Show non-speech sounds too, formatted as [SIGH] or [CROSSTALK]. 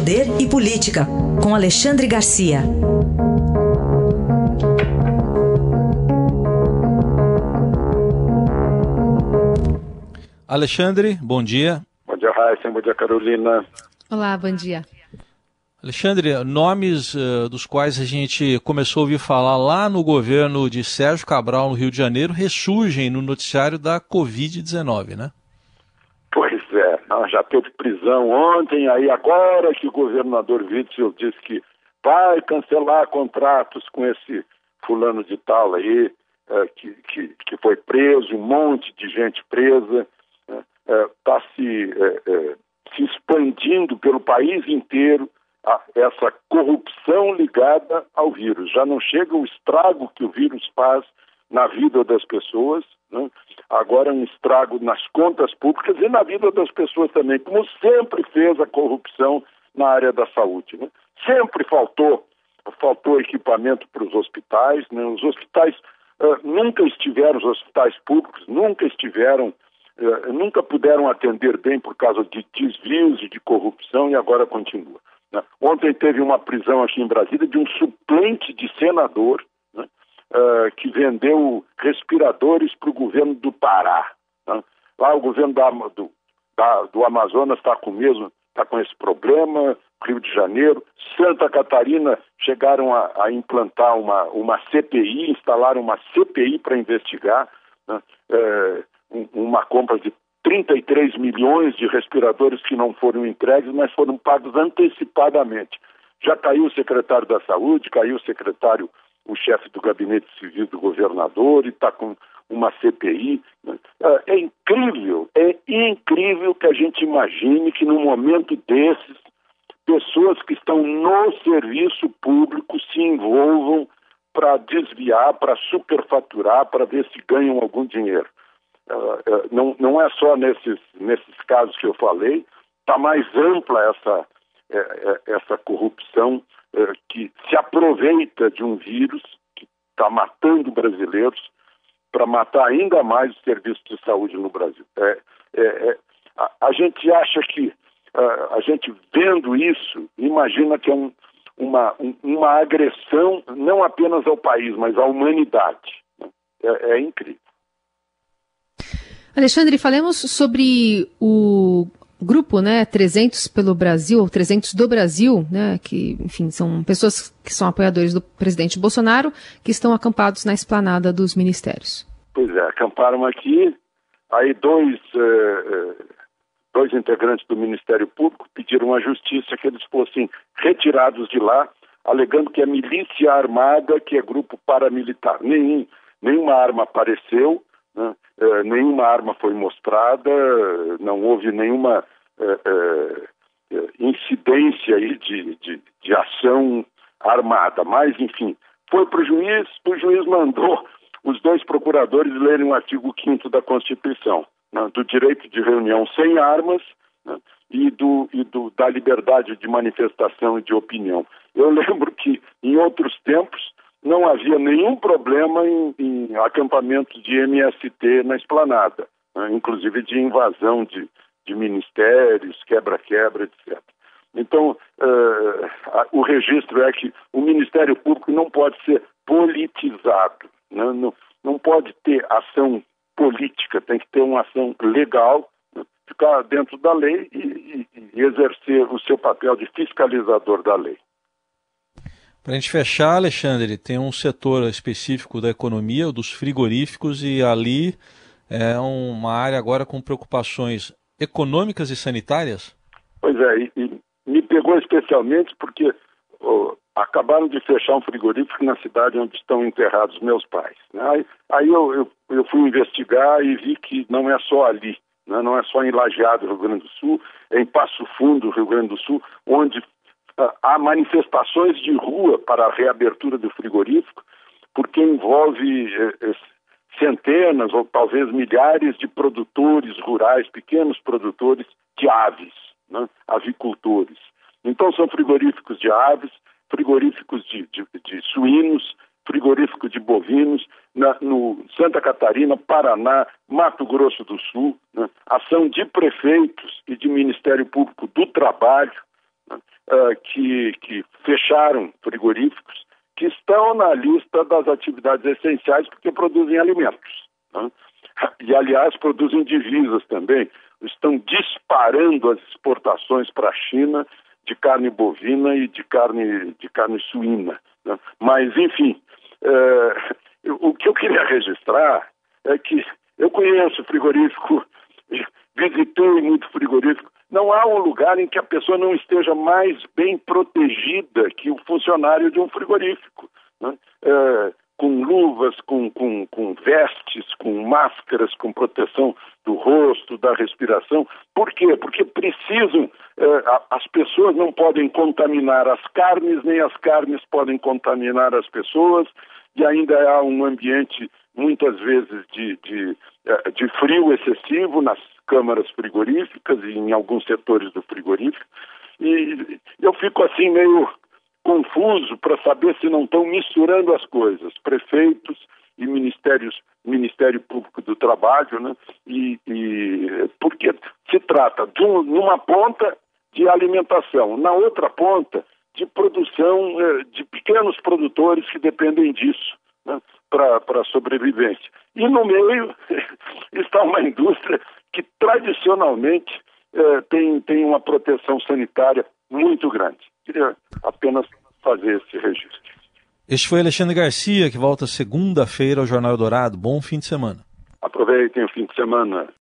Poder e Política, com Alexandre Garcia. Alexandre, bom dia. Bom dia, Raíssa. Bom dia, Carolina. Olá, bom dia. Alexandre, nomes uh, dos quais a gente começou a ouvir falar lá no governo de Sérgio Cabral, no Rio de Janeiro, ressurgem no noticiário da Covid-19, né? É, já teve prisão ontem, aí agora que o governador Witzel disse que vai cancelar contratos com esse fulano de tal aí, uh, que, que, que, foi preso, um monte de gente presa, está uh, se, se expandindo pelo país inteiro a, essa corrupção ligada ao vírus. Já não chega o estrago que o vírus faz na vida das pessoas, né? agora é um estrago nas contas públicas e na vida das pessoas também, como sempre fez a corrupção na área da saúde. Né? Sempre faltou, faltou equipamento para os hospitais, né? os hospitais uh, nunca estiveram, os hospitais públicos nunca estiveram, uh, nunca puderam atender bem por causa de desvios e de corrupção e agora continua. Né? Ontem teve uma prisão aqui em Brasília de um suplente de senador? Uh, que vendeu respiradores para o governo do Pará. Né? Lá o governo da, do, da, do Amazonas está com mesmo está com esse problema, Rio de Janeiro, Santa Catarina chegaram a, a implantar uma, uma CPI, instalaram uma CPI para investigar né? uh, uma compra de 33 milhões de respiradores que não foram entregues, mas foram pagos antecipadamente. Já caiu o secretário da Saúde, caiu o secretário, o chefe do gabinete civil do governador, e está com uma CPI. Né? É, é incrível, é incrível que a gente imagine que num momento desses, pessoas que estão no serviço público se envolvam para desviar, para superfaturar, para ver se ganham algum dinheiro. Uh, não, não é só nesses, nesses casos que eu falei, está mais ampla essa, é, é, essa corrupção é, aproveita de um vírus que está matando brasileiros para matar ainda mais o serviço de saúde no Brasil. É, é, a, a, gente acha que, a, a, gente vendo isso, imagina que é um, uma, um, uma agressão não apenas ao país, mas à humanidade. Né? é incrível. Alexandre, falemos sobre o grupo, né, 300 pelo Brasil, ou 300 do Brasil, né, que, enfim, são pessoas que são apoiadores do presidente Bolsonaro, que estão acampados na esplanada dos ministérios. Pois é, acamparam aqui, aí dois, eh, eh, dois integrantes do Ministério Público pediram à justiça que eles fossem retirados de lá, alegando que é milícia armada, que é grupo paramilitar. Nenhum, nenhuma arma apareceu, É, nenhuma arma foi mostrada, não houve nenhuma é, é, incidência aí de, de, de, ação armada, mas enfim, foi para o juiz, o juiz mandou os dois procuradores lerem o artigo 5 da Constituição, né, do direito de reunião sem armas né, e, do, e do, da liberdade de manifestação e de opinião. Eu lembro que em outros tempos não havia nenhum problema em, em acampamentos de MST na esplanada, né? inclusive de invasão de, de ministérios, quebra-quebra, etc. Então, uh, o registro é que o Ministério Público não pode ser politizado, né? não, não pode ter ação política, tem que ter uma ação legal, né? ficar dentro da lei e, e, e exercer o seu papel de fiscalizador da lei. Para a gente fechar, Alexandre, tem um setor específico da economia, o dos frigoríficos, e ali é uma área agora com preocupações econômicas e sanitárias? Pois é, e, e me pegou especialmente porque acabaram de fechar um frigorífico na cidade onde estão enterrados meus pais. Né? Aí, aí eu, eu, eu, fui investigar e vi que não é só ali, né? não é só em Lajeado, Rio Grande do Sul, é em Passo Fundo, Rio Grande do Sul, onde há manifestações de rua para a reabertura do frigorífico, porque envolve eh, eh, centenas ou talvez milhares de produtores rurais, pequenos produtores de aves, né? avicultores. Então são frigoríficos de aves, frigoríficos de, de, de suínos, frigoríficos de bovinos, na, no Santa Catarina, Paraná, Mato Grosso do Sul, né? ação de prefeitos e de Ministério Público do Trabalho, uh, que, que fecharam frigoríficos que estão na lista das atividades essenciais porque produzem alimentos. Né? E, aliás, produzem divisas também. Estão disparando as exportações para a China de carne bovina e de carne, de carne suína. Né? Mas, enfim, é, o que eu queria registrar é que eu conheço frigorífico, visitei muito frigorífico. Não há um lugar em que a pessoa não esteja mais bem protegida que o funcionário de um frigorífico. Né? É, com luvas, com, com, com vestes, com máscaras, com proteção do rosto, da respiração. Por quê? Porque precisam, eh, as pessoas não podem contaminar as carnes, nem as carnes podem contaminar as pessoas, e ainda há um ambiente, muitas vezes, de, de, eh, de frio excessivo nas câmaras frigoríficas e em alguns setores do frigorífico. E eu fico assim meio confuso para saber se não estão misturando as coisas, prefeitos e ministérios, Ministério Público do Trabalho, né? E, e porque se trata de um, numa ponta de alimentação, na outra ponta de produção eh, de pequenos produtores que dependem disso né? para a sobrevivência. E no meio [LAUGHS] está uma indústria que tradicionalmente eh, tem, tem uma proteção sanitária muito grande. Queria apenas fazer esse registro. Este foi Alexandre Garcia, que volta segunda-feira ao Jornal Dourado. Bom fim de semana. Aproveitem o fim de semana.